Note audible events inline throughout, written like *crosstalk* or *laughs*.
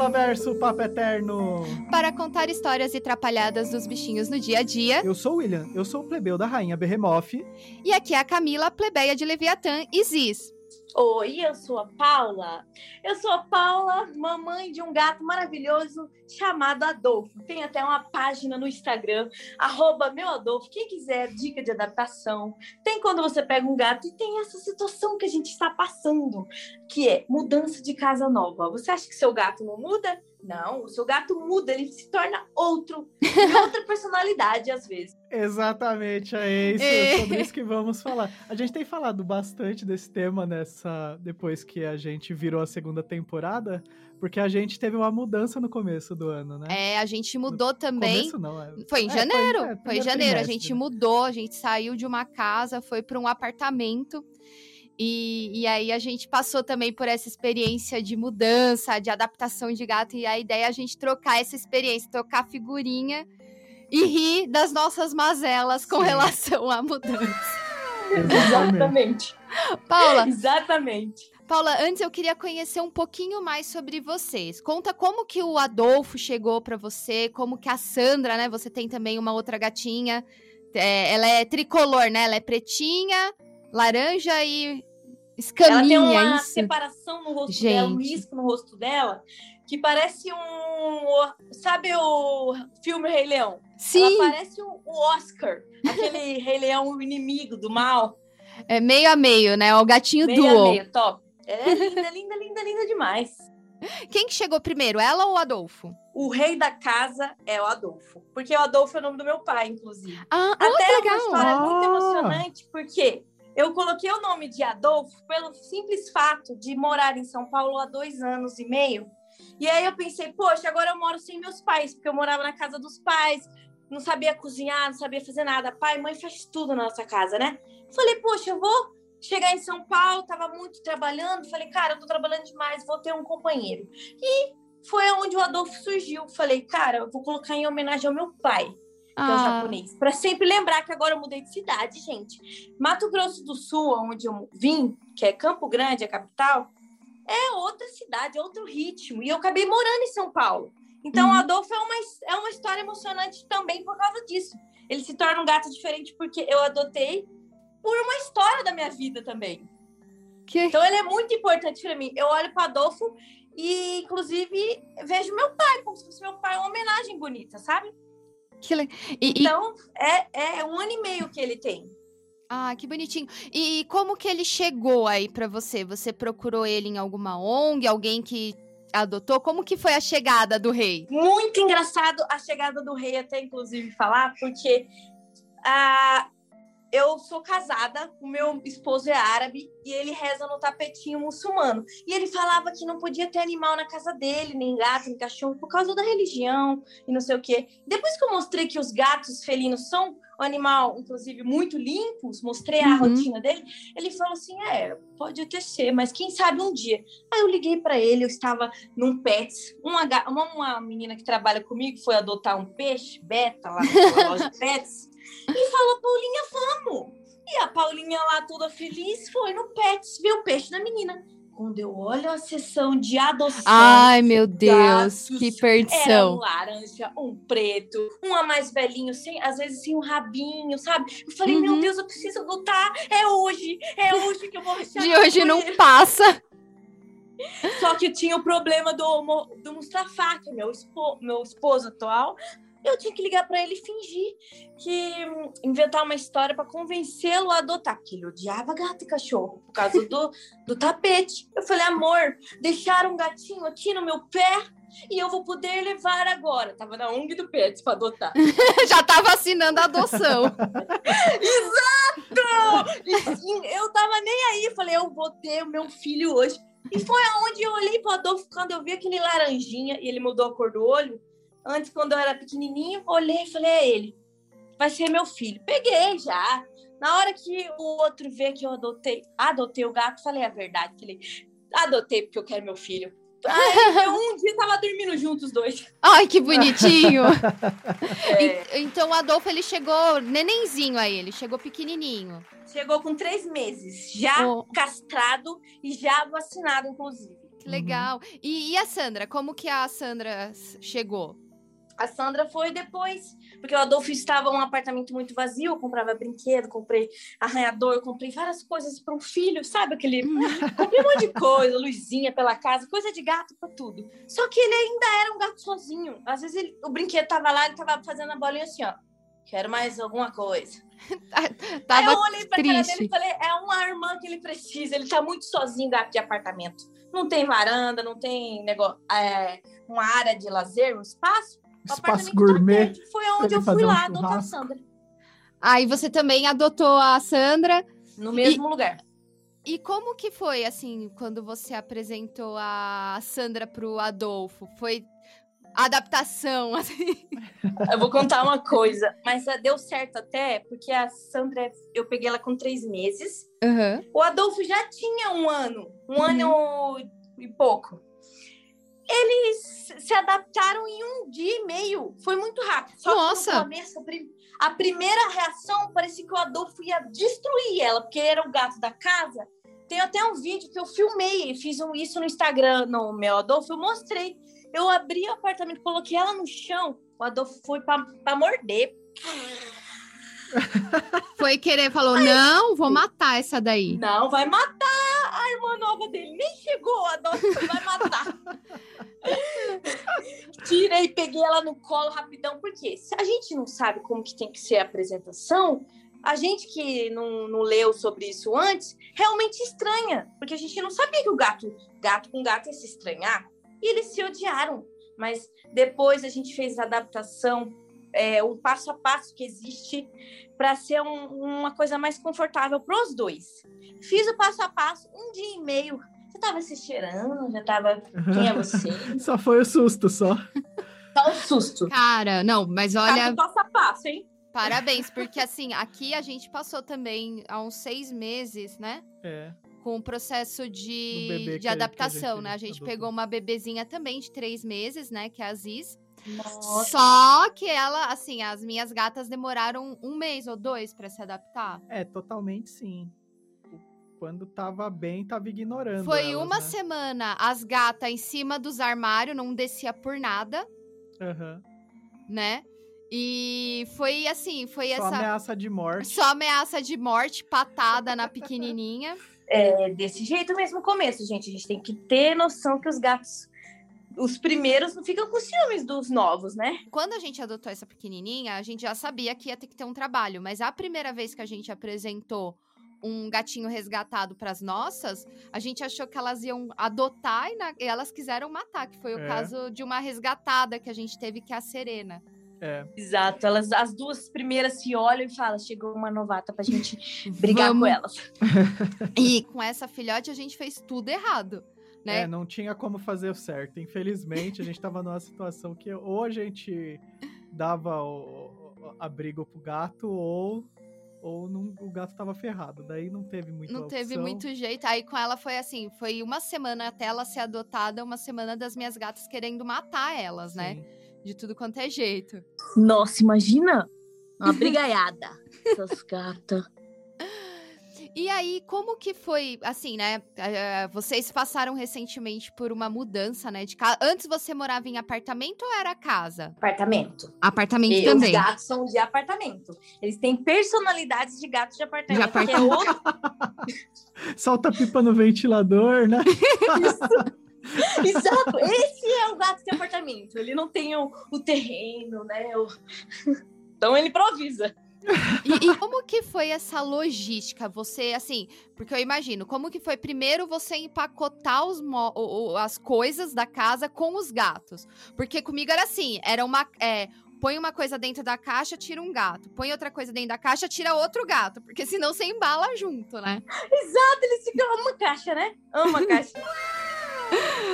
Marjola Verso, Papo Eterno. Para contar histórias e trapalhadas dos bichinhos no dia a dia. Eu sou o William, eu sou o plebeu da Rainha Behemoth. E aqui é a Camila, plebeia de Leviatã e Ziz. Oi, eu sou a Paula. Eu sou a Paula, mamãe de um gato maravilhoso chamado Adolfo. Tem até uma página no Instagram, arroba meu Adolfo. Quem quiser dica de adaptação. Tem quando você pega um gato e tem essa situação que a gente está passando, que é mudança de casa nova. Você acha que seu gato não muda? Não, o seu gato muda, ele se torna outro, outra *laughs* personalidade às vezes. Exatamente, é isso, é sobre isso que vamos falar. A gente tem falado bastante desse tema nessa depois que a gente virou a segunda temporada, porque a gente teve uma mudança no começo do ano, né? É, a gente mudou no também. Começo não, é... Foi em é, janeiro. Foi, é, foi em janeiro, a gente mudou, a gente saiu de uma casa, foi para um apartamento. E, e, aí a gente passou também por essa experiência de mudança, de adaptação de gato, e a ideia é a gente trocar essa experiência, trocar figurinha e rir das nossas mazelas com Sim. relação à mudança. *laughs* Exatamente. Paula. Exatamente. Paula, antes eu queria conhecer um pouquinho mais sobre vocês. Conta como que o Adolfo chegou para você, como que a Sandra, né? Você tem também uma outra gatinha. É, ela é tricolor, né? Ela é pretinha, laranja e Escaminha, ela tem uma isso. separação no rosto Gente. dela, um risco no rosto dela, que parece um. Sabe o filme Rei Leão? Sim. Ela parece o Oscar, aquele *laughs* Rei Leão, o inimigo do mal. É meio a meio, né? O gatinho meio duo. Meio a meio, top. É linda, linda, linda, linda demais. Quem que chegou primeiro, ela ou o Adolfo? O rei da casa é o Adolfo. Porque o Adolfo é o nome do meu pai, inclusive. Ah, Até oh, é legal. uma história ah. muito emocionante, porque eu coloquei o nome de Adolfo pelo simples fato de morar em São Paulo há dois anos e meio. E aí eu pensei, poxa, agora eu moro sem meus pais, porque eu morava na casa dos pais, não sabia cozinhar, não sabia fazer nada. Pai mãe faz tudo na nossa casa, né? Falei, poxa, eu vou chegar em São Paulo, tava muito trabalhando. Falei, cara, eu tô trabalhando demais, vou ter um companheiro. E foi onde o Adolfo surgiu. Falei, cara, eu vou colocar em homenagem ao meu pai que é o Ah, japonês. Para sempre lembrar que agora eu mudei de cidade, gente. Mato Grosso do Sul, onde eu vim, que é Campo Grande, a capital, é outra cidade, é outro ritmo. E eu acabei morando em São Paulo. Então, Uhum. o Adolfo é uma, é uma história emocionante também por causa disso. Ele se torna um gato diferente porque eu adotei por uma história da minha vida também. que... Então, ele é muito importante para mim. Eu olho para Adolfo e, inclusive, vejo meu pai, como se fosse meu pai, uma homenagem bonita, sabe? Que le... e, e- Então, é, é um ano e meio que ele tem. Ah, que bonitinho. E como que ele chegou aí pra você? Você procurou ele em alguma ONG, alguém que adotou? Como que foi a chegada do rei? Muito engraçado a chegada do rei, até inclusive falar, porque ah, eu sou casada, o meu esposo é árabe e ele reza no tapetinho muçulmano. E ele falava que não podia ter animal na casa dele, nem gato, nem cachorro, por causa da religião e não sei o quê. Depois que eu mostrei que os gatos felinos são um animal, inclusive, muito limpos, mostrei a Uhum. rotina dele, ele falou assim: é, pode até ser, mas quem sabe um dia. Aí eu liguei para ele, eu estava num Pets, uma, ga- uma, uma menina que trabalha comigo foi adotar um peixe, beta, lá na loja Pets, e falou: Paulinha, vamos! E a Paulinha lá toda feliz foi no Pets ver o peixe da menina. Quando eu olho a sessão de adoção. Ai, meu Deus, gatos, que Era um perdição. laranja, um preto, um a mais velhinho, sem, às vezes sem um rabinho, sabe? Eu falei, meu Uhum. Deus, eu preciso adotar. É hoje, é hoje que eu vou. De hoje não passa. Só que tinha o problema do, do Mustafa, que é meu, espo, meu esposo atual. Eu tinha que ligar para ele e fingir que hum, inventar uma história para convencê-lo a adotar, porque ele odiava gato e cachorro por causa do, *laughs* do tapete. Eu falei, amor, deixaram um gatinho aqui no meu pé e eu vou poder levar agora. Tava na ONG do Pets para adotar. *laughs* Já tá vacinando a adoção. *laughs* Exato! E sim, eu tava nem aí. Falei, eu vou ter o meu filho hoje. E foi aonde eu olhei pro Adolfo quando eu vi aquele laranjinha e ele mudou a cor do olho. Antes, quando eu era pequenininho, olhei e falei, é ele. Vai ser meu filho. Peguei já. Na hora que o outro vê que eu adotei, adotei o gato, falei a verdade. Falei, adotei porque eu quero meu filho. *laughs* Eu um dia tava dormindo juntos os dois. Ai, que bonitinho. *laughs* É, En- Então o Adolfo, ele chegou nenenzinho aí, ele chegou pequenininho. chegou com três meses, já Oh. castrado e já vacinado, inclusive. Que legal. Uhum. E, e a Sandra? Como que a Sandra chegou? A Sandra foi depois, porque o Adolfo estava em um apartamento muito vazio, eu comprava brinquedo, comprei arranhador, comprei várias coisas para um filho, sabe? Aquele. *laughs* Comprei um monte de coisa, luzinha pela casa, coisa de gato para tudo. Só que ele ainda era um gato sozinho. Às vezes ele, o brinquedo tava lá, ele tava fazendo a bolinha assim, ó. Quero mais alguma coisa. *laughs* tava Aí eu olhei pra triste. cara dele e falei: é uma irmã que ele precisa. Ele tá muito sozinho, gato de apartamento. Não tem varanda, não tem negócio, é, uma área de lazer, um espaço espaço gourmet. Foi onde eu fui lá adotar a Sandra. Aí ah, você também adotou a Sandra. No mesmo e, lugar. E como que foi, assim, quando você apresentou a Sandra pro Adolfo? Foi adaptação, *laughs* assim? Eu vou contar uma coisa, mas eh, deu certo até, porque a Sandra, eu peguei ela com três meses. Uhum. O Adolfo já tinha um ano, um uhum. ano e pouco eles se adaptaram em um dia e meio. Foi muito rápido. Só Nossa. que no começo, a primeira reação parecia que o Adolfo ia destruir ela, porque era o gato da casa. Tem até um vídeo que eu filmei, fiz isso no Instagram, no meu Adolfo, eu mostrei. Eu abri o apartamento, coloquei ela no chão, o Adolfo foi para morder. Foi querer, falou: não, vou matar essa daí. Não, vai matar a irmã nova dele. Nem chegou, a Adolfo vai matar. *laughs* Tirei, peguei ela no colo rapidão, porque se a gente não sabe como que tem que ser a apresentação, a gente que não, não leu sobre isso antes, realmente estranha, porque a gente não sabia que o gato, gato com gato ia se estranhar, e eles se odiaram. Mas depois a gente fez a adaptação, é, o passo a passo que existe para ser um, uma coisa mais confortável para os dois. Fiz o passo a passo, um dia e meio tava se cheirando, já tava. Quem é você? *laughs* só foi o susto, só. Só o susto. Cara, não, mas olha. Passo a passo, hein? Parabéns, porque assim, aqui a gente passou também há uns seis meses, né? É. Com o processo de, de adaptação, a gente, né? A gente adotou. pegou uma bebezinha também de três meses, né? Que é a Aziz. Nossa. Só que ela, assim, as minhas gatas demoraram um mês ou dois para se adaptar. É, totalmente sim quando tava bem, tava ignorando. Foi elas, uma né? semana as gatas em cima dos armários, não descia por nada. Uhum. Né? E foi assim, foi Só essa. Só ameaça de morte. Só ameaça de morte, patada na pequenininha. É desse jeito mesmo o começo, gente. A gente tem que ter noção que os gatos os primeiros não ficam com ciúmes dos novos, né? Quando a gente adotou essa pequenininha, a gente já sabia que ia ter que ter um trabalho, mas a primeira vez que a gente apresentou um gatinho resgatado para as nossas, a gente achou que elas iam adotar e, na, e elas quiseram matar, que foi o é. caso de uma resgatada que a gente teve, que é a Serena. É. Exato, elas, as duas primeiras se olham e falam: chegou uma novata pra gente *laughs* brigar Vamos. com elas. e com essa filhote a gente fez tudo errado. Né? É, não tinha como fazer certo. Infelizmente, a gente tava numa situação que ou a gente dava o, o abrigo pro gato, ou ou não, o gato tava ferrado. Daí não teve muito Não teve muito jeito. Aí com ela foi assim, foi uma semana até ela ser adotada, uma semana das minhas gatas querendo matar elas, né? Sim. né? De tudo quanto é jeito. Nossa, imagina uma brigaiada. Essas gatas. E aí, como que foi, assim, né? Eh, vocês passaram recentemente por uma mudança, né? De casa. Antes você morava em apartamento ou era casa? Apartamento. Apartamento e também. Os gatos são de apartamento. Eles têm personalidades de gatos de apartamento. De apartamento. É outro... *laughs* Solta pipa no ventilador, né? Isso. *laughs* Exato, esse é o gato de apartamento. Ele não tem o, o terreno, né? O... *laughs* Então ele improvisa. E, e, como que foi essa logística? Você, assim, porque eu imagino, como que foi primeiro você empacotar os as coisas da casa com os gatos? Porque comigo era assim, era uma. É, põe uma coisa dentro da caixa, tira um gato. Põe outra coisa dentro da caixa, tira outro gato. Porque senão você embala junto, né? Exato, eles ficam uma caixa, né? Ama a caixa.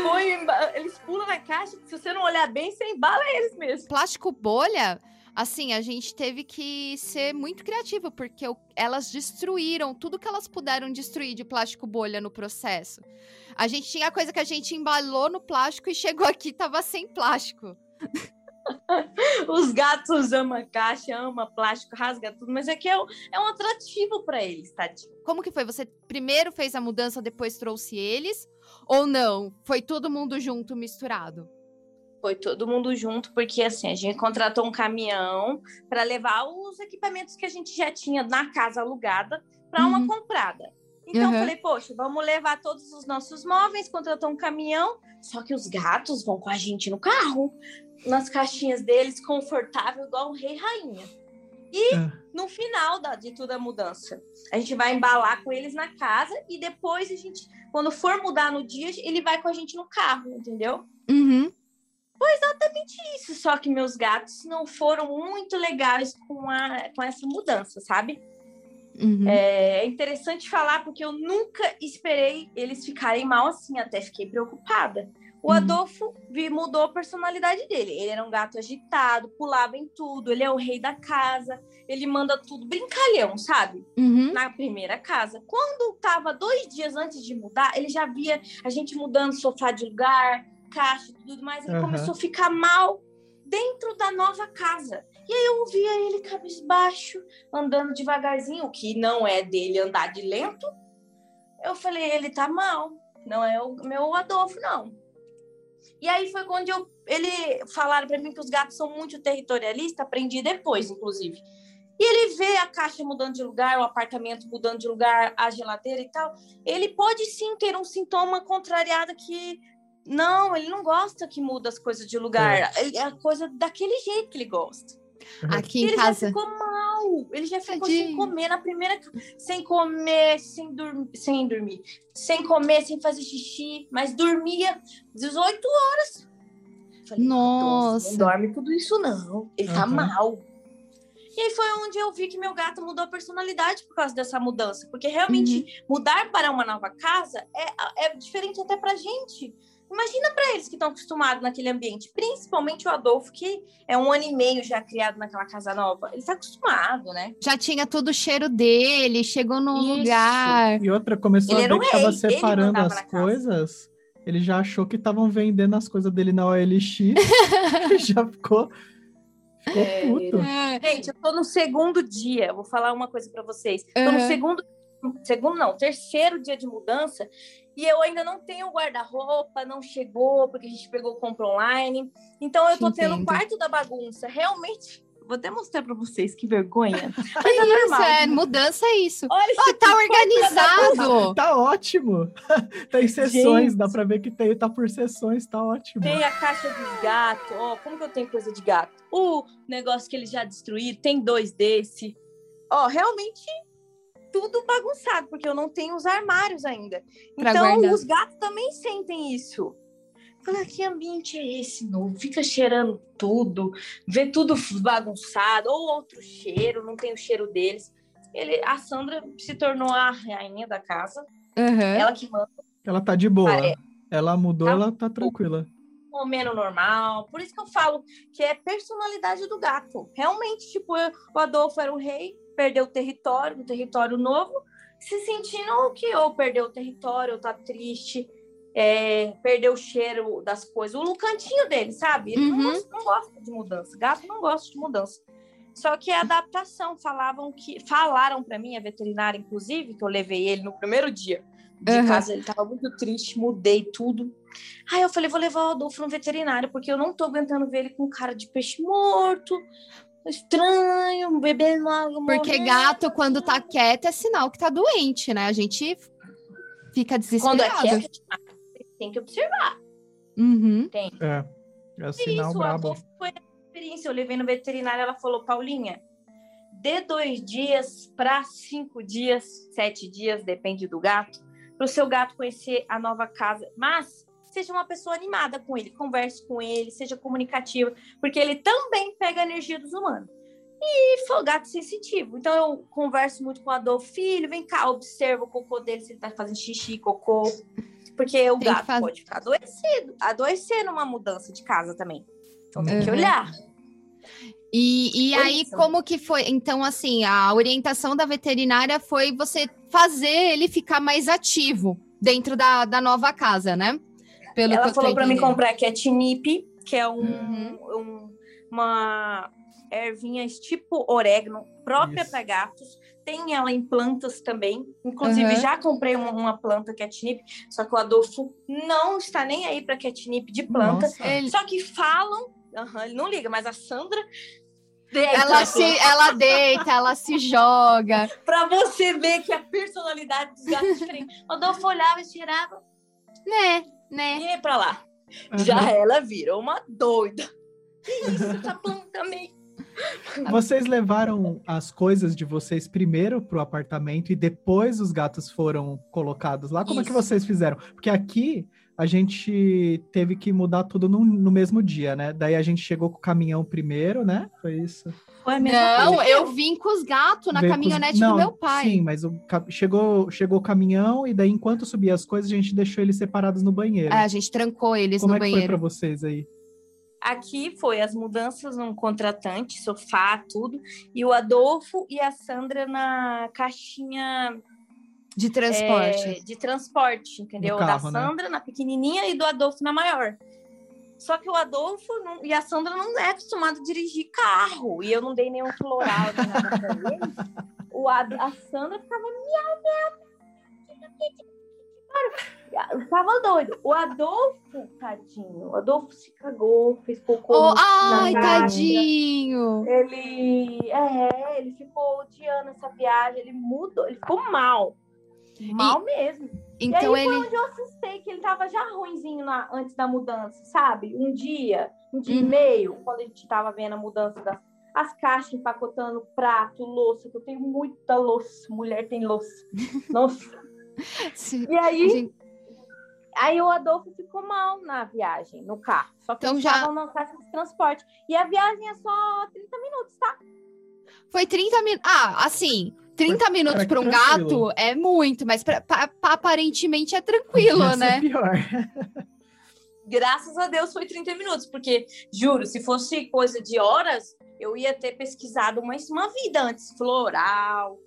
Põe, eles pulam na caixa, se você não olhar bem, você embala eles mesmo. Plástico bolha assim, a gente teve que ser muito criativo, porque elas destruíram tudo que elas puderam destruir de plástico bolha no processo. A gente tinha coisa que a gente embalou no plástico e chegou aqui tava sem plástico. *laughs* Os gatos amam caixa, amam plástico, rasga tudo, mas é que é, é um atrativo para eles, tadinho. Como que foi? Você primeiro fez a mudança, depois trouxe eles? Ou não? Foi todo mundo junto, misturado? Foi todo mundo junto, porque assim, a gente contratou um caminhão para levar os equipamentos que a gente já tinha na casa alugada para uhum. uma comprada. Então, uhum. eu falei, poxa, vamos levar todos os nossos móveis, contratou um caminhão, só que os gatos vão com a gente no carro, nas caixinhas deles, confortável, igual um rei rainha. E é. no final da, de toda a mudança, a gente vai embalar com eles na casa e depois a gente, quando for mudar no dia, ele vai com a gente no carro, entendeu? Uhum. Foi exatamente isso, só que meus gatos não foram muito legais com, a, com essa mudança, sabe? Uhum. É, é interessante falar porque eu nunca esperei eles ficarem mal assim, até fiquei preocupada. O uhum. Adolfo mudou a personalidade dele. Ele era um gato agitado, pulava em tudo, ele é o rei da casa, ele manda tudo brincalhão, sabe? Uhum. Na primeira casa. Quando tava dois dias antes de mudar, ele já via a gente mudando sofá de lugar, caixa e tudo mais. Ele uhum. começou a ficar mal dentro da nova casa. E aí eu via ele cabisbaixo, andando devagarzinho, o que não é dele andar de lento. Eu falei, ele tá mal, não é o meu Adolfo, não. E aí foi quando eu, ele falaram para mim que os gatos são muito territorialistas, aprendi depois, inclusive. E ele vê a caixa mudando de lugar, o apartamento mudando de lugar, a geladeira e tal. Ele pode sim ter um sintoma contrariado que não, ele não gosta que muda as coisas de lugar. É, é a coisa daquele jeito que ele gosta. Aqui em ele casa. já ficou mal. Ele já ficou Tadinho. sem comer na primeira. Sem comer, sem, dur sem dormir. Sem comer, sem fazer xixi. Mas dormia 18 horas. Falei, Nossa. Não dorme tudo isso, não. Ele uhum. tá mal. E aí foi onde eu vi que meu gato mudou a personalidade por causa dessa mudança. Porque realmente uhum. mudar para uma nova casa é, é diferente até pra gente. Imagina para eles que estão acostumados naquele ambiente, principalmente o Adolfo, que é um ano e meio já criado naquela casa nova. Ele está acostumado, né? Já tinha todo o cheiro dele, chegou num Isso. lugar. E outra, começou ele a ver que estava separando as coisas. Ele já achou que estavam vendendo as coisas dele na OLX. *laughs* e já ficou. Ficou é, puto. É. Gente, eu tô no segundo dia. Vou falar uma coisa para vocês. Tô uhum. no segundo segundo não, terceiro dia de mudança e eu ainda não tenho guarda-roupa, não chegou, porque a gente pegou compra online. Então eu tô tendo o quarto da bagunça. Realmente, vou até mostrar para vocês que vergonha. *laughs* Mas é isso, normal. é mudança é isso. Olha, oh, tá organizado. Tá ótimo. *laughs* tem sessões, gente, dá para ver que tem, tá por sessões, tá ótimo. Tem a caixa dos gatos, ó, oh, como que eu tenho coisa de gato? O negócio que eles já destruíram, tem dois desse. Ó, oh, realmente tudo bagunçado, porque eu não tenho os armários ainda. Pra então, guardar. os gatos também sentem isso. Falei, ah, que ambiente é esse novo? Fica cheirando tudo, vê tudo bagunçado, ou outro cheiro, não tem o cheiro deles. Ele, a Sandra se tornou a rainha da casa. Uhum. Ela que manda. Ela tá de boa. É. Ela mudou, tá ela tá tranquila. Comendo normal. Por isso que eu falo que é personalidade do gato. Realmente, tipo, eu, o Adolfo era o rei, perdeu o território, o território novo, se sentindo que ou perdeu o território, ou tá triste, é, perdeu o cheiro das coisas, o cantinho dele, sabe? Ele uhum. não, gosta, não, gosta, de mudança. Gato não gosta de mudança. Só que a adaptação, falavam que falaram para mim, a veterinária, inclusive, que eu levei ele no primeiro dia de uhum. casa, ele tava muito triste, mudei tudo. Aí eu falei, vou levar o Adolfo no veterinário, porque eu não tô aguentando ver ele com cara de peixe morto, estranho, bebê mal. Porque gato, quando tá quieto, é sinal que tá doente, né? A gente fica desesperado. Quando é quieto, tem que observar. Uhum. Tem. É, é sinal Isso, brabo. Foi a experiência. Eu levei no veterinário, ela falou, Paulinha, de dois dias para cinco dias, sete dias, depende do gato, para o seu gato conhecer a nova casa. Mas seja uma pessoa animada com ele, converse com ele, seja comunicativa, porque ele também pega a energia dos humanos. E foi gato sensitivo. Então eu converso muito com o Adolfo, filho, vem cá, observa o cocô dele, se ele tá fazendo xixi, cocô. Porque o tem gato faz... pode ficar adoecido, adoecer numa mudança de casa também. Então tem uhum. que olhar. E, e aí, isso. como que foi? Então, assim, a orientação da veterinária foi você fazer ele ficar mais ativo dentro da, da nova casa, né? Pelo ela falou para mim comprar catnip, que é um, uhum. um uma ervinha tipo orégano, própria para gatos. Tem ela em plantas também. Inclusive, Uhum. já comprei uma, uma planta catnip, só que o Adolfo não está nem aí para catnip de planta. Ele- Só que falam, aham, ele não liga, mas a Sandra deita ela, se, ela deita, ela se joga. Pra você ver que a personalidade dos gatos é diferente. O Adolfo olhava e cheirava Né, né? e pra lá. Aham. Já ela virou uma doida. Que isso, essa planta meio. Vocês levaram as coisas de vocês primeiro pro apartamento e depois os gatos foram colocados lá? Como é que Isso. vocês fizeram? Porque aqui a gente teve que mudar tudo no, no mesmo dia, né? Daí a gente chegou com o caminhão primeiro, né? Foi isso. Foi a mesma Não, eu vim com os gatos na Veio com os- caminhonete Não, do meu pai. Sim, mas o chegou, chegou o caminhão e daí enquanto subia as coisas a gente deixou eles separados no banheiro. É, a gente trancou eles Como no é que foi pra banheiro. vocês aí? Aqui foi as mudanças no contratante, sofá, tudo. E o Adolfo e a Sandra na caixinha De transporte. é, de transporte, entendeu? carro, da né? Sandra na pequenininha e do Adolfo na maior. Só que o Adolfo não- e a Sandra não é acostumado a dirigir carro. E eu não dei nenhum floral nem nada pra ele. O Ad, a Sandra ficava miau, miau. Ficava doido. O Adolfo, tadinho, o Adolfo se cagou, fez cocô. Oh, na ai, tadinho. Ele, é, ele ficou odiando essa viagem, ele mudou, ele ficou mal. Mal mesmo. Então e aí ele. foi onde eu assustei que ele tava já ruinzinho na- antes da mudança, sabe? Um dia, um dia Uhum. e meio, quando a gente tava vendo a mudança das as caixas empacotando prato, louça, que eu tenho muita louça, mulher tem louça. *laughs* Nossa. se- E aí, gente, aí o Adolfo ficou mal na viagem, no carro. Só que Então já- na caixa de transporte. E a viagem é só 30 minutos, tá? Foi 30 minutos. Ah, assim, 30 minutos para um tranquilo. gato é muito, mas pra, pra- pra- aparentemente é tranquilo, né? pior. *laughs* Graças a Deus foi 30 minutos, porque, juro, se fosse coisa de horas, eu ia ter pesquisado uma, uma vida antes, floral,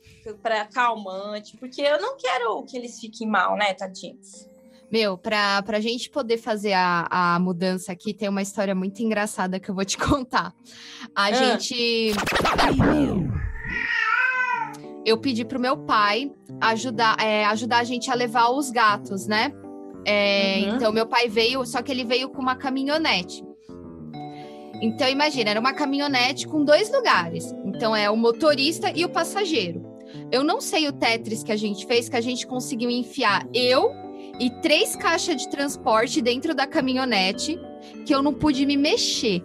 para calmante, porque eu não quero que eles fiquem mal, né, tadinhos? Meu, pra, pra gente poder fazer a, a mudança aqui, tem uma história muito engraçada que eu vou te *laughs* contar. A Ah. gente. Eu pedi pro meu pai ajudar, é, ajudar a gente a levar os gatos, né? É, Uhum. Então, meu pai veio, só que ele veio com uma caminhonete. Então, imagina, era uma caminhonete com dois lugares. Então, é o motorista e o passageiro. Eu não sei o Tetris que a gente fez, que a gente conseguiu enfiar eu e três caixas de transporte dentro da caminhonete, que eu não pude me mexer.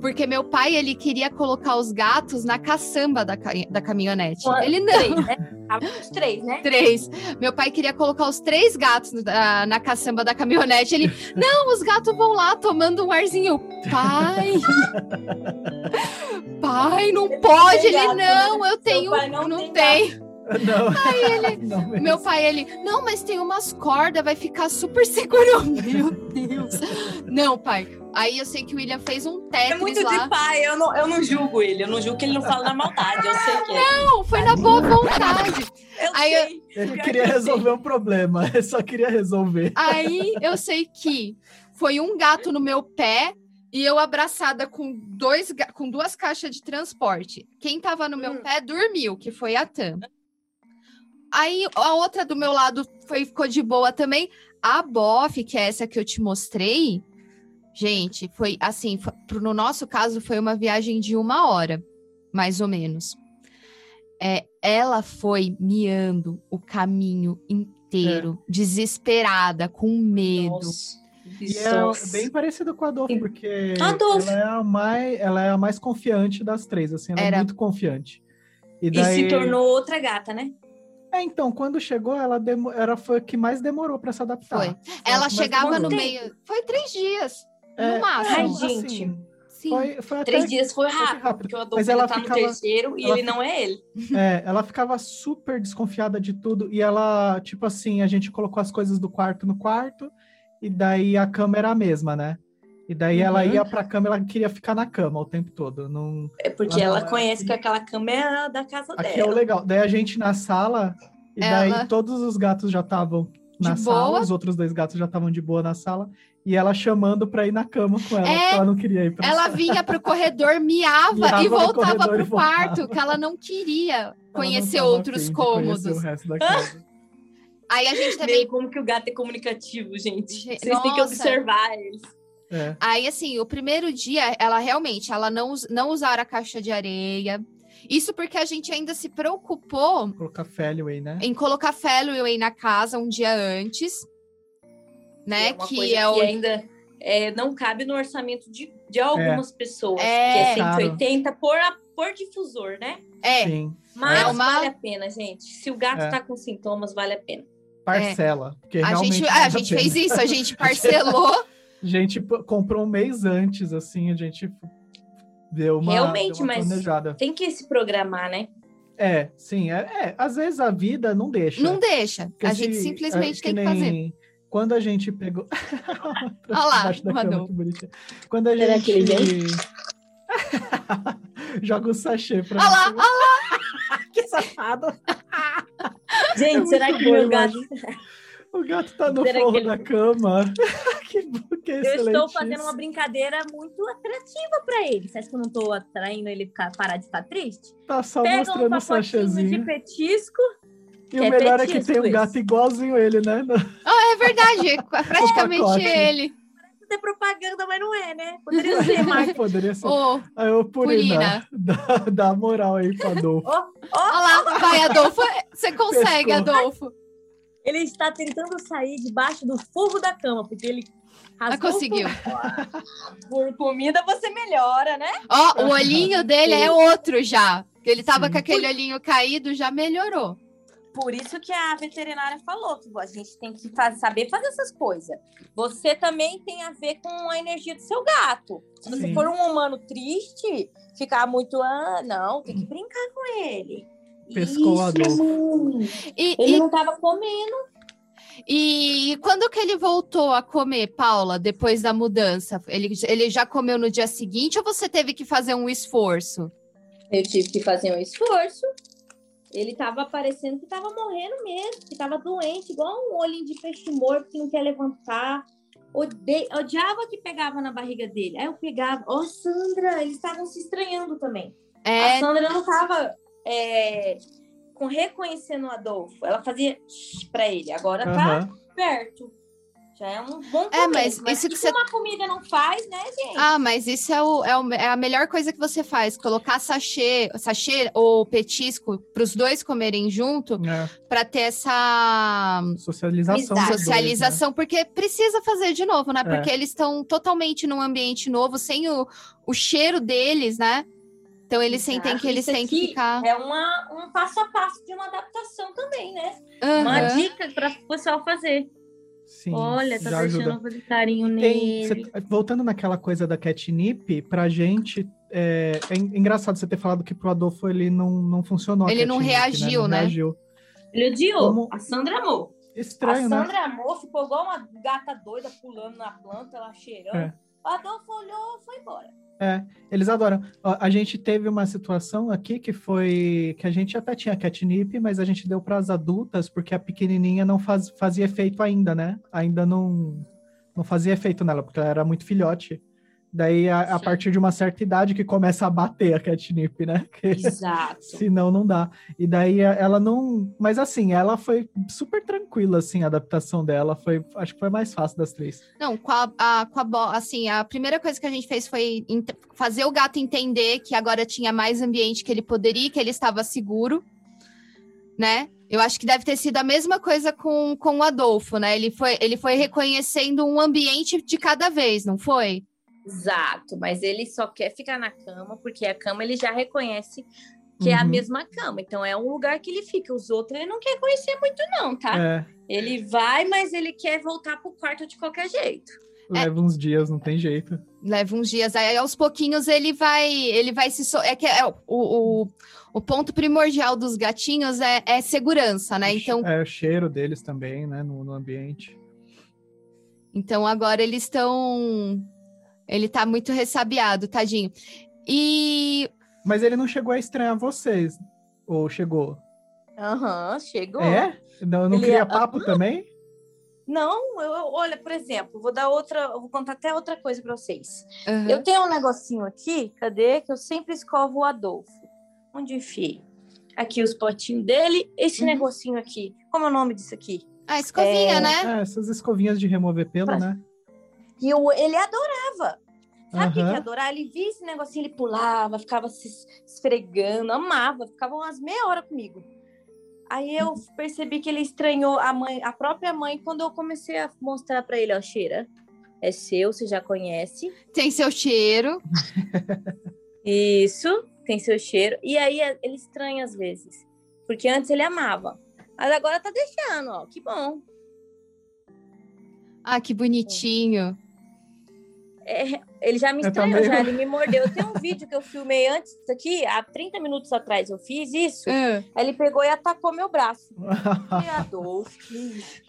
Porque meu pai, ele queria colocar os gatos na caçamba da, ca- da caminhonete. Ele não. Três, né? Os três, né? Três. Meu pai queria colocar os três gatos na, na caçamba da caminhonete. Ele, não, os gatos vão lá tomando um arzinho. Pai! *laughs* pai, não pode. Ele, gato, né? não, eu tenho. não Não, tem Não. ele- *laughs* Não mesmo. Meu pai, ele, não, mas tem umas cordas, vai ficar super seguro. Eu, *laughs* Meu Deus. Não, pai. Aí eu sei que o William fez um Tetris É muito lá. de pai, eu não, eu não julgo ele, eu não julgo que ele não fala na maldade, eu sei que é. Não, foi na boa vontade. Eu Aí sei. Ele Pior queria que eu resolver um problema. Ele só queria resolver. Aí eu sei que foi um gato no meu pé e eu abraçada com, dois, com duas caixas de transporte. Quem tava no meu Hum. pé dormiu, que foi a Tam. Aí a outra do meu lado foi, ficou de boa também. A Boff, que é essa que eu te mostrei, gente, foi assim, foi- no nosso caso, foi uma viagem de uma hora, mais ou menos. É, ela foi miando o caminho inteiro, desesperada, com medo. Nossa. E é bem parecido com a Adolfo, porque Adolfo. ela é a mais, ela é a mais confiante das três, assim, ela Era. é muito confiante. E E daí, se tornou outra gata, né? É, então, quando chegou, ela demo... era foi a que mais demorou para se adaptar. Foi. Ela Mas chegava no meio. Foi três dias, É, no máximo. Ai, assim, gente. Sim. Foi, foi até Três dias foi rápido, rápido. porque o Adolfo Mas ela tá ficava- no terceiro e ela ele não é ele. *laughs* É, ela ficava super desconfiada de tudo e ela, tipo assim, a gente colocou as coisas do quarto no quarto e daí a cama era a mesma, né? E daí ela Uhum. ia pra cama, ela queria ficar na cama o tempo todo. Não... É porque ela não, conhece aqui- que aquela cama é a da casa Aqui é o dela. legal. Daí a gente na sala e Ela- daí todos os gatos já estavam na De sala, boa. os outros dois gatos já estavam de boa na sala E ela chamando pra ir na cama com ela, É, porque ela não queria ir pra Ela vinha pro *laughs* corredor, miava, Miava e voltava pro e voltava. quarto, que ela não queria Ela não conhecer tava outros cômodos. conhecer o resto da *laughs* casa. Aí a gente também Meu, como que o gato é comunicativo, gente. Vocês têm que nossa. observar eles. É. Aí, assim, o primeiro dia, ela realmente, ela não, não usar a caixa de areia. Isso porque a gente ainda se preocupou Colocar Feliway, né? em colocar Falloway na casa um dia antes, né? É uma que coisa é o... que ainda é, não cabe no orçamento de, de algumas pessoas. É. que é 180 por, a- por difusor, né? É, Sim. Mas É uma- vale a pena, gente. Se o gato É. tá com sintomas, vale a pena. Parcela. Porque a realmente gente, vale a gente pena. fez isso, a gente *laughs* parcelou. A gente comprou um mês antes, assim, a gente deu uma, Realmente, deu uma mas- planejada. Tem que se programar, né? É, sim, é, é. Às vezes a vida não deixa. Não deixa. Porque a se- gente é, simplesmente tem que fazer. Quando a gente pegou. *laughs* Olha lá, cama, mandou. que bonitinho. Quando a Será gente. que ele *laughs* Joga o sachê pra Olha lá, olha *laughs* que safado! Gente, É será que meu gato. O gato tá no forro ele- da cama. *laughs* que bom, que Eu estou fazendo isso. uma brincadeira muito atrativa pra ele. Você acha que eu não tô atraindo ele ficar parar de ficar triste? Tá só Pega um mostrando o pacotinho de petisco. E o é melhor é que tem um gato igualzinho ele, né? Lá. É verdade, *laughs* é praticamente ele. É propaganda, mas não é, né? Poderia ser, *laughs* Marca. Poderia ser. Ô, Aí eu Purina, Purina. dá, dá moral aí pro Adolfo. Olha lá, vai, Adolfo. Você consegue, Pescou. Adolfo. Ele está tentando sair debaixo do forro da cama, porque ele Mas rasgou conseguiu. tudo. *laughs* Por comida você melhora, né? Ó, o olhinho dele é outro já. Ele tava Sim. com aquele olhinho caído, já melhorou. Por isso que a veterinária falou que a gente tem que fa- saber fazer essas coisas. Você também tem a ver com a energia do seu gato. Se você Sim. for um humano triste, ficar muito. Ah, não, tem que brincar com ele. Pescou mãe. E, Ele e, não tava comendo. e quando que ele voltou a comer, Paula, depois da mudança? Ele, ele já comeu no dia seguinte ou você teve que fazer um esforço? Eu tive que fazer um esforço. Ele tava parecendo que tava morrendo mesmo, que tava doente, igual um olhinho de peixe morto que não quer levantar. Ode... Odiava que pegava na barriga dele. Aí eu pegava, ó, Sandra, eles estavam se estranhando também. É, A Sandra não tava é, com reconhecendo o Adolfo. Ela fazia para ele. Agora tá Aham. perto. Já é um bom É, começo. mas isso que que você- uma comida não faz, né, gente? Ah, mas isso é, o, é, o- é a melhor coisa que você faz, colocar sachê, sachê ou petisco para os dois comerem junto, É, para ter essa socialização. Dos dois, né? socialização, porque precisa fazer de novo, né? É. Porque eles estão totalmente num ambiente novo, sem o, o cheiro deles, né? Então eles sentem que eles Isso têm que ficar. É uma, um passo a passo de uma adaptação também, né? Aham. Uma dica para o pessoal fazer. Sim, Olha, tá deixando ajuda. carinho Tem, nele. cê- voltando naquela coisa da catnip, pra gente, é, é en- engraçado você ter falado que pro Adolfo ele não, não funcionou. a Ele não catnip, reagiu, Não né? reagiu. Ele odiou. Como- A Sandra amou. Estranho, a né? Sandra amou, ficou igual uma gata doida pulando na planta, ela cheirando. É. O Adolfo olhou e foi embora. Eles adoram. A gente teve uma situação aqui que foi que a gente até tinha catnip, mas a gente deu para as adultas porque a pequenininha não faz- fazia efeito ainda, né? Ainda não não fazia efeito nela porque ela era muito filhote. Daí a, a partir de uma certa idade que começa a bater a catnip, né? *laughs* Que- Exato. Senão não dá. E daí ela não. Mas assim, ela foi super tranquila, assim, a adaptação dela. Foi, acho que foi mais fácil das três. Não, com a, a- com a bo- assim, a primeira coisa que a gente fez foi fazer o gato entender que agora tinha mais ambiente que ele poderia, que ele estava seguro, né? Eu acho que deve ter sido a mesma coisa com, com o Adolfo, né? Ele foi, ele foi reconhecendo um ambiente de cada vez, não foi? Exato, mas ele só quer ficar na cama porque a cama ele já reconhece que é a Uhum. mesma cama. Então é um lugar que ele fica. Os outros ele não quer conhecer muito, não, tá? É, Ele vai, mas ele quer voltar pro quarto de qualquer jeito. leva uns dias, não tem jeito. Leva uns dias, aí aos pouquinhos ele vai, ele vai se so... é que é o, o, o ponto primordial dos gatinhos é, é segurança, né? Então É o cheiro deles também, né? No, no ambiente. Então agora eles estão. Ele tá muito ressabiado, tadinho. E Mas ele não chegou a estranhar vocês. Ou chegou? Aham, chegou. É? Não, não Ele queria é- papo também? Não, eu, olha, por exemplo, vou dar outra, vou contar até outra coisa para vocês. Uhum. Eu tenho um negocinho aqui, cadê? Que eu sempre escovo o Adolfo. Onde enfiei? Aqui os potinhos dele, esse uhum. negocinho aqui. Como é o nome disso aqui? A escovinha, é... né? É, essas escovinhas de remover pelo, pra... né? E eu, ele adorava. Sabe o que, que adorar? Ele via esse negocinho, ele pulava, ficava se esfregando, amava, ficava umas meia hora comigo. Aí eu percebi que ele estranhou a mãe, a própria mãe, quando eu comecei a mostrar para ele, ó, cheira. É seu, você já conhece. Tem seu cheiro. *laughs* Isso, tem seu cheiro. E aí ele estranha às vezes. Porque antes ele amava. Mas agora tá deixando, ó. Que bom. Ah, que bonitinho. É, ele já me estranhou, já, ele me mordeu. Eu tenho um vídeo que eu filmei antes disso aqui, há 30 minutos atrás eu fiz isso. É. Aí ele pegou e atacou meu braço. *laughs* que Adolfo.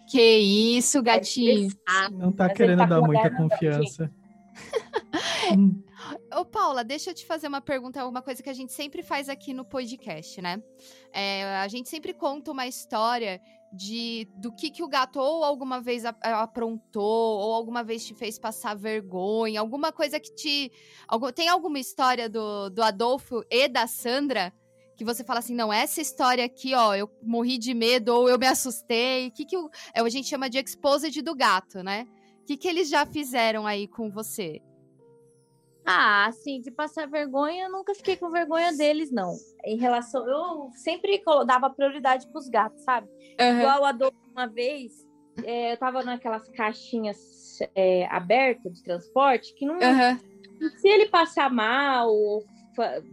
Que isso, gatinho. Não tá Mas querendo tá dar muita confiança. *laughs* hum. Ô, Paula, deixa eu te fazer uma pergunta, uma coisa que a gente sempre faz aqui no podcast, né? É, a gente sempre conta uma história de do que, que o gato ou alguma vez aprontou, ou alguma vez te fez passar vergonha, alguma coisa que te. Algum, tem alguma história do, do Adolfo e da Sandra que você fala assim, não, essa história aqui, ó, eu morri de medo ou eu me assustei. O que, que o, é, a gente chama de exposed do gato, né? O que, que eles já fizeram aí com você? Ah, assim, de passar vergonha, eu nunca fiquei com vergonha deles, não. Em relação. Eu sempre dava prioridade para os gatos, sabe? Uhum. Igual a Adolfo, uma vez, é, eu tava naquelas caixinhas é, abertas de transporte que não. Uhum. Se ele passar mal ou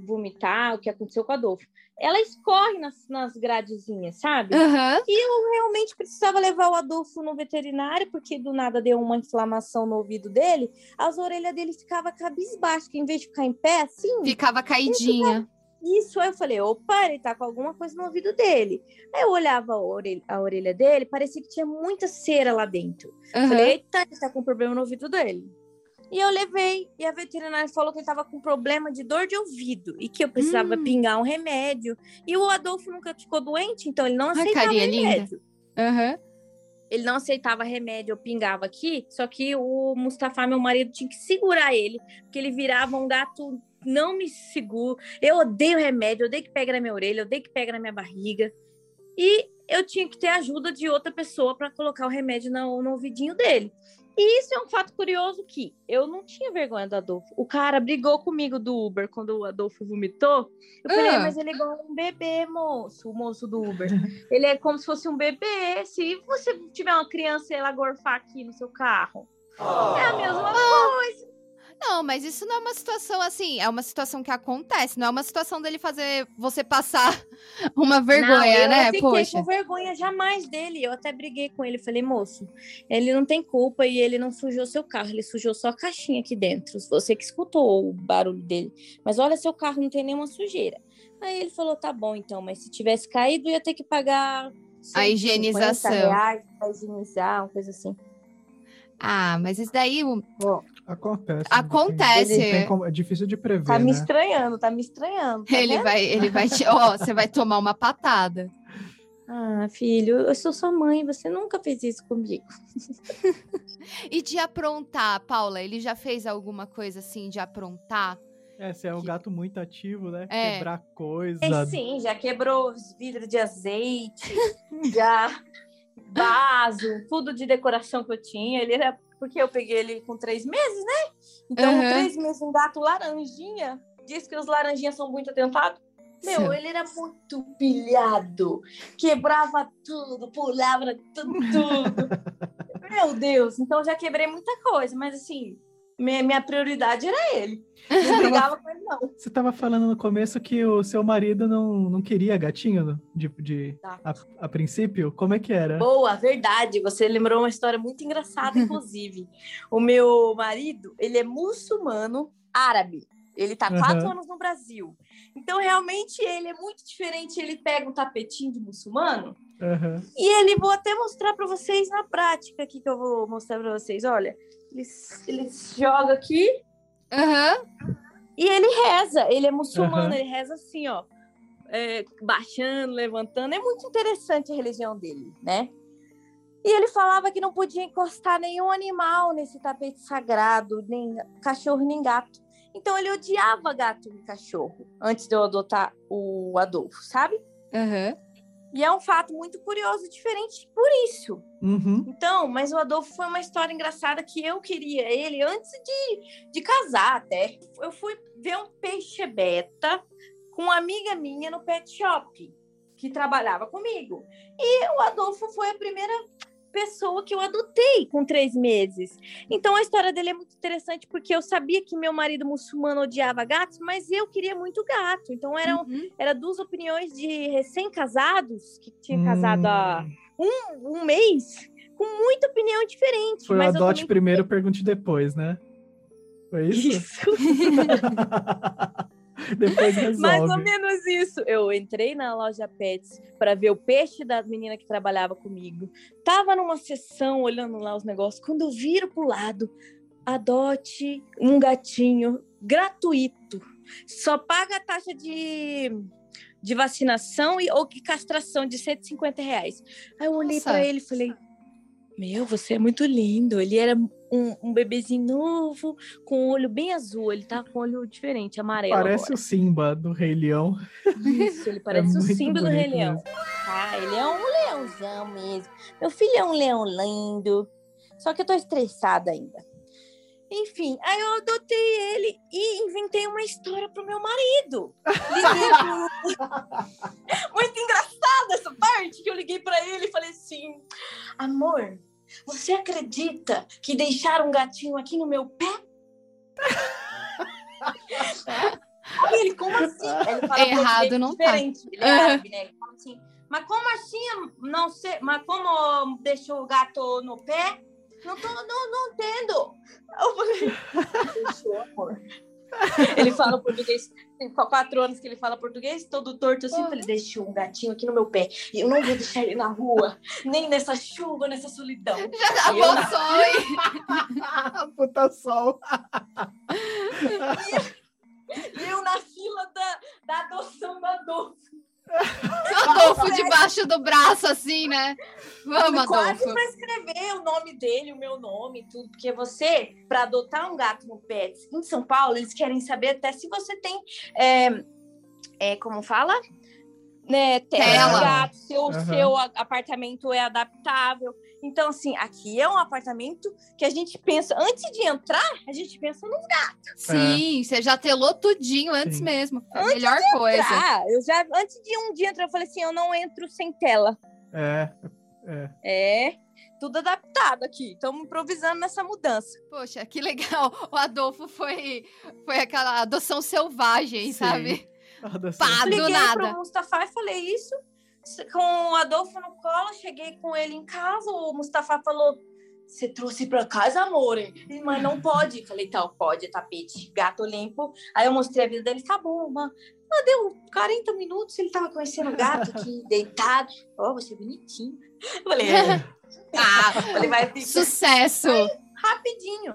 vomitar, o que aconteceu com a Adolfo ela escorre nas, nas gradezinhas, sabe? Uhum. E eu realmente precisava levar o Adolfo no veterinário, porque do nada deu uma inflamação no ouvido dele, as orelhas dele ficavam cabisbaixo, que em vez de ficar em pé, assim... Ficava caidinha. Isso, aí eu falei, opa, ele tá com alguma coisa no ouvido dele. Aí eu olhava a orelha, a orelha dele, parecia que tinha muita cera lá dentro. Uhum. Falei, eita, ele tá com problema no ouvido dele. E eu levei, e a veterinária falou que ele estava com problema de dor de ouvido e que eu precisava hum. pingar um remédio. E o Adolfo nunca ficou doente, então ele não aceitava Ai, remédio. Uhum. Ele não aceitava remédio, eu pingava aqui, só que o Mustafa, meu marido, tinha que segurar ele, porque ele virava um gato não me seguro. Eu odeio remédio, eu odeio que pega na minha orelha, eu odeio que pega na minha barriga. E eu tinha que ter ajuda de outra pessoa para colocar o remédio no, no ouvidinho dele. E isso é um fato curioso que eu não tinha vergonha do Adolfo. O cara brigou comigo do Uber quando o Adolfo vomitou. Eu falei, ah. mas ele é igual um bebê, moço, o moço do Uber. ele é como se fosse um bebê. Se você tiver uma criança e ela gorfar aqui no seu carro, oh. é a mesma coisa. Não, mas isso não é uma situação assim, é uma situação que acontece, não é uma situação dele fazer você passar *laughs* uma vergonha, não, eu né? Eu fiquei com vergonha jamais dele. Eu até briguei com ele, falei, moço, ele não tem culpa e ele não sujou seu carro, ele sujou só a caixinha aqui dentro. Você que escutou o barulho dele. Mas olha, seu carro não tem nenhuma sujeira. Aí ele falou, tá bom, então, mas se tivesse caído, ia ter que pagar a higienização. Reais pra higienizar, uma coisa assim. Ah, mas isso daí. Bom, acontece. Acontece. Como, é difícil de prever. Tá me né? estranhando, tá me estranhando. Tá ele, vai, ele vai te. Ó, você vai tomar uma patada. Ah, filho, eu sou sua mãe, você nunca fez isso comigo. e de aprontar, Paula, ele já fez alguma coisa assim de aprontar? É, você é um gato muito ativo, né? É. Quebrar coisa. É, sim, já quebrou os vidros de azeite, *laughs* já vaso, tudo de decoração que eu tinha. Ele era. Porque eu peguei ele com três meses, né? Então, uhum. três meses, um gato laranjinha. Diz que os laranjinhas são muito atentados. Meu, Sim. ele era muito pilhado. Quebrava tudo, pulava tudo, tudo. *laughs* Meu Deus, então já quebrei muita coisa, mas assim, minha, minha prioridade era ele. Não brigava com ele, não. Você estava falando no começo que o seu marido não, não queria gatinho de, de tá. a, a, princípio. Como é que era? Boa, verdade. Você lembrou uma história muito engraçada, inclusive. *laughs* o meu marido, ele é muçulmano árabe. Ele tá quatro uhum. anos no Brasil. Então, realmente, ele é muito diferente. Ele pega um tapetinho de muçulmano uhum. e ele vou até mostrar para vocês na prática aqui que eu vou mostrar para vocês. Olha, ele, ele joga aqui uhum. e ele reza. Ele é muçulmano, uhum. ele reza assim, ó. É, baixando, levantando. É muito interessante a religião dele, né? E ele falava que não podia encostar nenhum animal nesse tapete sagrado, nem cachorro nem gato. Então ele odiava gato e cachorro antes de eu adotar o Adolfo, sabe? Uhum. E é um fato muito curioso, diferente por isso. Uhum. Então, mas o Adolfo foi uma história engraçada que eu queria ele antes de, de casar até. Eu fui ver um peixe beta com uma amiga minha no pet shop, que trabalhava comigo. E o Adolfo foi a primeira pessoa que eu adotei com três meses. Então a história dele é muito interessante porque eu sabia que meu marido muçulmano odiava gatos, mas eu queria muito gato. Então eram Uhum. era duas opiniões de recém-casados que tinha casado Hum. há um, um mês com muita opinião diferente. Foi o adote também- primeiro, pergunte depois, né? Foi isso? Isso. *laughs* *laughs* *laughs* Depois resolve. Mais ou menos isso. Eu entrei na loja Pets para ver o peixe da menina que trabalhava comigo. Tava numa sessão olhando lá os negócios. Quando eu viro pro lado, adote um gatinho gratuito. Só paga a taxa de, de vacinação e, ou que castração de 150 reais. Aí eu olhei para ele e falei: Meu, você é muito lindo. Ele era um, um bebezinho novo, com o olho bem azul. Ele tá com o olho diferente, amarelo. Parece agora. o Simba do Rei Leão. Isso, ele *laughs* parece o muito símbolo do Rei Leão. mesmo. Ah, ele é um leãozão mesmo. Meu filho é um leão lindo. Só que eu tô estressada ainda. Enfim, aí eu adotei ele e inventei uma história pro meu marido. Pro... *laughs* Muito engraçada essa parte que eu liguei pra ele e falei assim: Amor, você acredita que deixaram um gatinho aqui no meu pé? Aí *laughs* ele, como assim? Ele fala Errado português não tá. diferente, Ele é árabe, né? Ele fala assim, mas como assim? Não sei, mas como deixou o gato no pé? Não, tô, não, não entendo. Eu falei, deixou, amor. *laughs* Ele fala português, tem quatro anos que ele fala português, todo torto assim. Eu falei, deixou um gatinho aqui no meu pé. E eu não vou deixar ele na rua, nem nessa chuva, nessa solidão. *laughs* Já eu acabou na- sonho. *laughs* Puta sol. E eu na fila da, da adoção do Adolfo. Adolfo debaixo do braço, assim, né? Vamos, quase Adolfo. para escrever o nome dele, o meu nome, e tudo, porque você, para adotar um gato no Pets em São Paulo, eles querem saber até se você tem, é, é, como fala, né, tela, Tela. gato, se o Aham. seu apartamento é adaptável. Então, assim, aqui é um apartamento que a gente pensa, antes de entrar, a gente pensa no Sim, você já telou tudinho antes Sim. mesmo. A melhor coisa. entrar. Eu já, antes de um dia entrar, eu falei assim, eu não entro sem tela. É, é. É, tudo adaptado aqui. Estamos improvisando nessa mudança. Poxa, que legal. *laughs* O Adolfo foi, foi aquela adoção selvagem, Sim. sabe? Adoção. Pá, do Liguei nada. pro Mustafa e falei isso. Com o Adolfo no colo, cheguei com ele em casa. O Mustafa falou: Você trouxe pra casa, amor? Mas não pode. Falei: Tá, pode, tapete, gato limpo. Aí eu mostrei a vida dele: Tá bom, mano. Ah, deu 40 minutos, ele tava conhecendo o gato aqui, *laughs* deitado. Ó, oh, você é bonitinho. Falei: é. Ah, Ele vai ficar sucesso. rapidinho.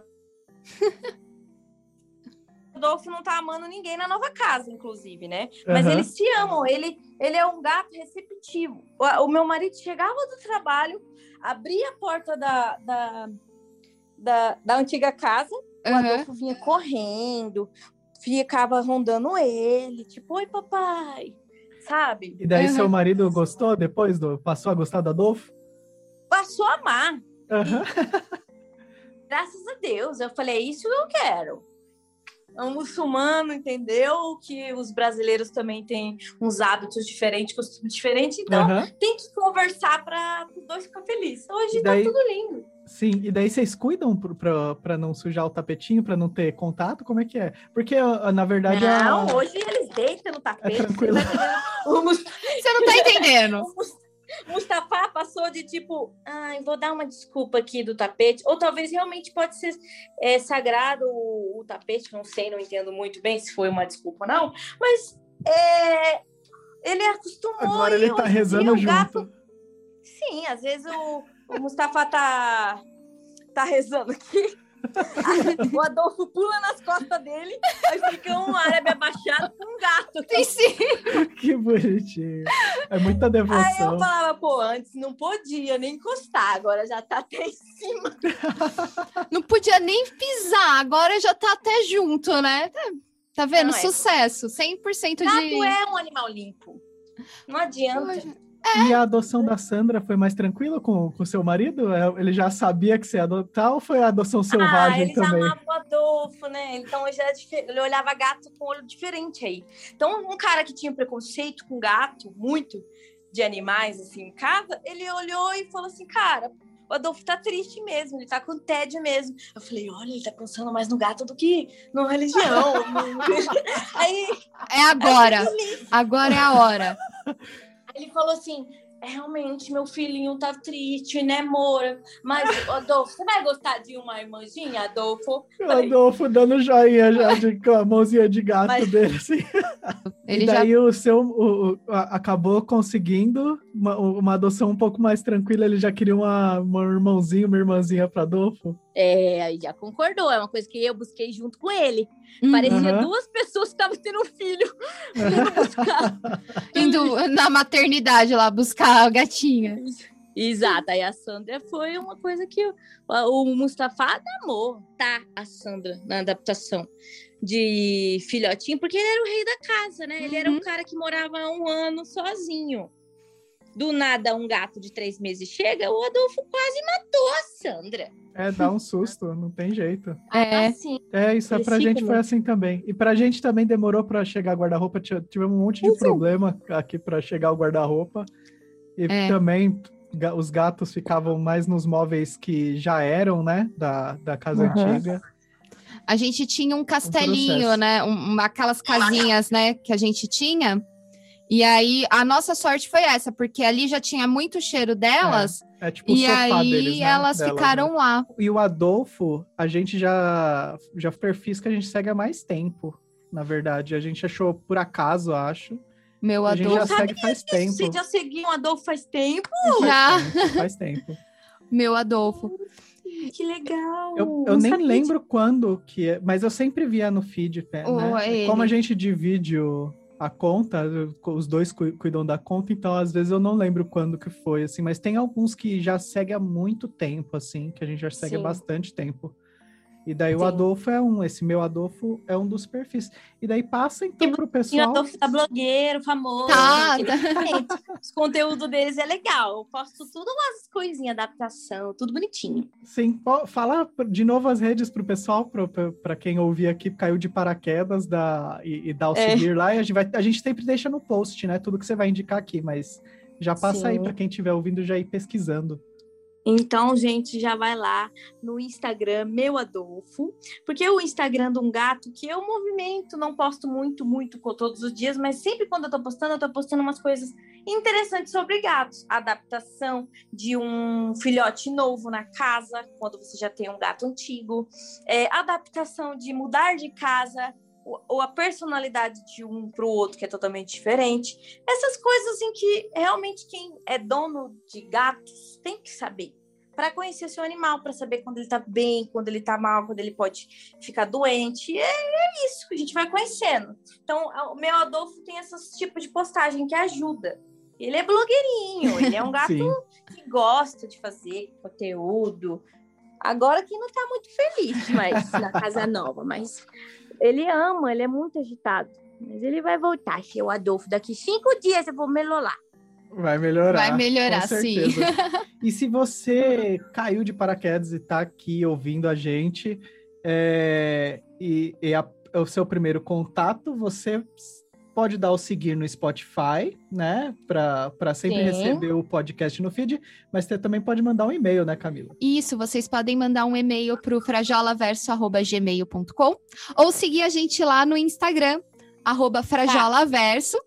O *laughs* Adolfo não tá amando ninguém na nova casa, inclusive, né? Mas Aham. eles se amam, ele, ele é um gato receptivo. O, o meu marido chegava do trabalho, abria a porta da, da, da, da antiga casa, o. Adolfo vinha correndo, ficava rondando ele, tipo, oi, papai, sabe? E daí Aham. seu marido gostou depois do. Passou a gostar do Adolfo? Passou a amar, Aham. graças a Deus. Eu falei, é isso que eu quero. É um muçulmano, entendeu? Que os brasileiros também têm uns hábitos diferentes, costumes diferentes, então Aham. tem que conversar para os dois ficar felizes. Hoje E daí- tá tudo lindo. Sim, e daí vocês cuidam pra não sujar o tapetinho, pra não ter contato? Como é que é? Porque, ah, na verdade, a- Não, hoje eles deitam no tapete. É tranquilo. você tá entendendo? O Mus- Você não tá entendendo. *laughs* Mustafa passou de tipo, ai, vou dar uma desculpa aqui do tapete, ou talvez realmente pode ser é, sagrado o, o tapete, não sei, não entendo muito bem se foi uma desculpa ou não, mas é, ele acostumou. agora ele tá rezando junto. gato- Sim, às vezes o, o Mustafa tá, tá rezando aqui. *laughs* o Adolfo pula nas costas dele, aí fica um árabe abaixado com um gato. Tem sim. que bonitinho. É muita devoção. Aí eu falava, pô, antes não podia nem encostar, agora já tá até em cima. *laughs* Não podia nem pisar, agora já tá até junto, né? Tá, tá vendo? Não, é. Sucesso. 100% Gato de. é um animal limpo. Não adianta. Poxa, E a adoção da Sandra foi mais tranquila com o seu marido? É, Ele já sabia que você ia adotar ou foi a adoção ah, selvagem ele já também? amava o Adolfo, né? Então ele, já é ele olhava gato com olho diferente aí. Então, um cara que tinha preconceito com gato, muito de animais, assim, em casa, ele olhou e falou assim, cara. O Adolfo tá triste mesmo, ele tá com tédio mesmo. Eu falei, olha, ele tá pensando mais no gato do que na religião. *laughs* aí É agora. Agora é a hora. *laughs* Ele falou assim: é, realmente, meu filhinho tá triste, né, Moura? Mas, Adolfo, você vai gostar de uma irmãzinha, Adolfo? O Adolfo dando joinha já de, *laughs* com a mãozinha de gato Mas- dele, assim. Ele e já daí o seu o- o- acabou conseguindo uma, uma adoção um pouco mais tranquila. Ele já queria uma, uma irmãozinha, uma irmãzinha para Adolfo. É, aí já concordou. É uma coisa que eu busquei junto com ele. Hum, Parecia duas pessoas que estavam tendo um filho. *laughs* indo na maternidade lá buscar a gatinha. Exato. Aí a Sandra foi uma coisa que o, o Mustafa amou, tá? A Sandra, na adaptação de filhotinho, porque ele era o rei da casa, né? Ele era um Uhum. cara que morava um ano sozinho. Do nada, um gato de três meses chega, o Adolfo quase matou a Sandra. É, dá um susto, não tem jeito. É. Assim, É, isso é pra gente foi assim também. E pra gente também demorou pra chegar guarda-roupa. Ti- Tivemos um monte de Uhum. problema aqui pra chegar o guarda-roupa. E É. também os gatos ficavam mais nos móveis que já eram, né? Da, da casa Uhum. antiga. A gente tinha um castelinho, processo. né? Um- aquelas casinhas, né? Que a gente tinha. E aí, a nossa sorte foi essa, porque ali já tinha muito cheiro delas. É tipo o e sofá aí, deles, né? elas Delas, ficaram né? lá. E o Adolfo, a gente já, já perfis que a gente segue há mais tempo, na verdade. A gente achou por acaso, acho. Meu A gente Adolfo. já segue faz tempo. Vocês já seguiam o Adolfo faz tempo? Faz Já. tempo, Faz tempo. *laughs* Meu Adolfo. Que legal! Eu, eu Não nem lembro quando que é, mas eu sempre via no feed, né? Oh, é Como a gente divide o- a conta, os dois cu- cuidam da conta, então às vezes eu não lembro quando que foi, assim, mas tem alguns que já segue há muito tempo, assim, que a gente já segue há Sim. bastante tempo. E daí o Sim. Adolfo é um, esse meu Adolfo é um dos perfis. E daí passa então pro E o pessoal. Adolfo tá blogueiro, famoso. Tá, gente, *laughs* exatamente. Os conteúdos deles é legal. Eu posto tudo umas coisinhas, adaptação, tudo bonitinho. Sim, fala de novo as redes pro pessoal, para quem ouvir aqui, caiu de paraquedas da, e, e dá o É. seguir lá. E a gente, vai, a gente sempre deixa no post, né? Tudo que você vai indicar aqui, mas já passa aí Sim. para quem estiver ouvindo já ir pesquisando. Então, gente, já vai lá no Instagram, meu Adolfo, porque o Instagram de um gato, que eu movimento, não posto muito, muito todos os dias, mas sempre quando eu tô postando, eu tô postando umas coisas interessantes sobre gatos. Adaptação de um filhote novo na casa, quando você já tem um gato antigo, é, adaptação de mudar de casa, ou- a personalidade de um para o outro, que é totalmente diferente. Essas coisas assim que realmente quem é dono de gatos tem que saber. Para conhecer seu animal, para saber quando ele tá bem, quando ele tá mal, quando ele pode ficar doente. É, é isso que a gente vai conhecendo. Então, o meu Adolfo tem esse tipo de postagem que ajuda. Ele é blogueirinho, ele é um *laughs* gato que gosta de fazer conteúdo. Agora que não tá muito feliz mas na casa nova, mas ele ama, ele é muito agitado. Mas ele vai voltar, seu Adolfo. Daqui cinco dias eu vou melolar. Vai melhorar. Vai melhorar, com sim. e se você caiu de paraquedas e tá aqui ouvindo a gente, é, e, e a- é o seu primeiro contato, você pode dar o seguir no Spotify, né? Para sempre Sim. receber o podcast no feed, mas você também pode mandar um e-mail, né, Camila? Isso, vocês podem mandar um e-mail para frajolaverso.gmail.com ou seguir a gente lá no Instagram, arroba frajolaverso,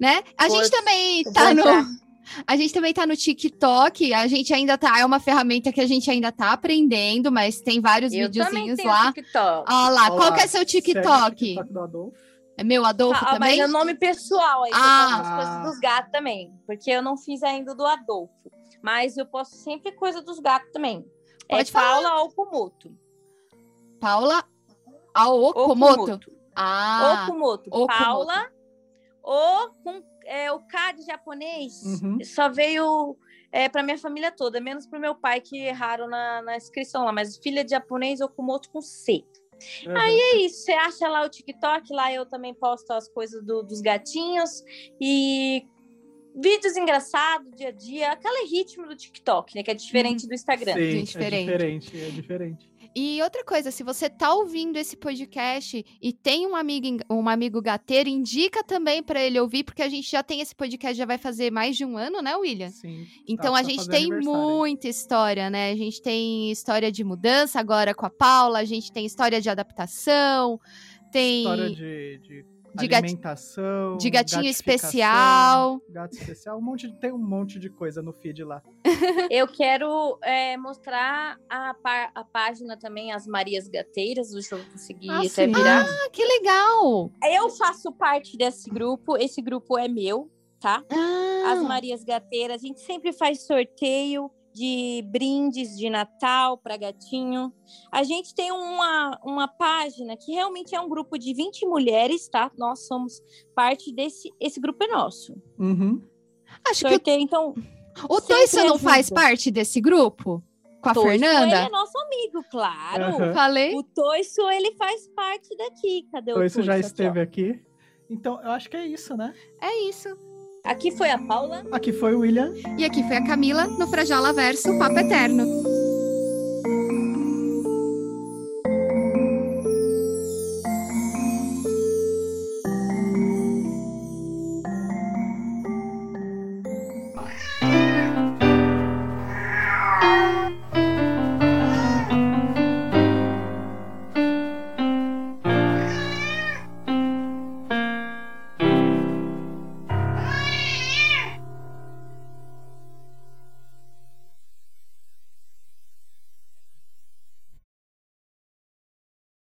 né? A gente também tá no... A gente também tá no TikTok, a gente ainda tá, é uma ferramenta que a gente ainda tá aprendendo, mas tem vários Eu videozinhos lá. TikTok. Olha lá, qual Olá, que é seu Segue o TikTok? TikTok do Adolfo. É meu Adolfo Ah, também? Mas é nome pessoal aí, Ah. as coisas dos gatos também. Porque eu não fiz ainda do Adolfo. Mas eu posto sempre coisa dos gatos também. Pode é falar. Paula Okumoto. Paula Aokomoto. Ah, Okumoto. Paula ou com é, o K de japonês uhum. só veio é, para minha família toda, menos para meu pai que erraram na, na inscrição lá, mas filha de japonês Okumoto com C. Uhum. Aí é isso, você acha lá o TikTok, lá eu também posto as coisas do, dos gatinhos e vídeos engraçados, dia a dia, aquele ritmo do TikTok, né? Que é diferente do Instagram. Sim, é diferente. É diferente, é diferente. E outra coisa, se você tá ouvindo esse podcast e tem um amigo, um amigo gateiro, indica também para ele ouvir, porque a gente já tem esse podcast, já vai fazer mais de um ano, né, William? Sim. Então tá, a gente tem muita história, né? A gente tem história de mudança agora com a Paula, a gente tem história de adaptação, tem. História de, de de alimentação, de gatinho especial. Gato especial, um monte, tem um monte de coisa no feed lá. *laughs* Eu quero é, mostrar a, a página também, as Marias Gateiras, deixa eu conseguir ah, até virar. Ah, que legal! Eu faço parte desse grupo, esse grupo é meu, tá? Ah. As Marias Gateiras, a gente sempre faz sorteio de brindes de Natal para gatinho. A gente tem uma, uma página que realmente é um grupo de 20 mulheres, tá? Nós somos parte desse. Esse grupo é nosso. Uhum. Acho Sorteio, que. Então. O Toisso não ajuda. faz parte desse grupo? Com a Toisso, Fernanda? Ele é nosso amigo, claro. Uhum. Falei. O Toisso, ele faz parte daqui. Cadê o Toisso? já esteve aqui, aqui. Então, eu acho que é isso, né? É isso. Aqui foi a Paula. Aqui foi o William. E aqui foi a Camila no Frajola Verso Papo Eterno.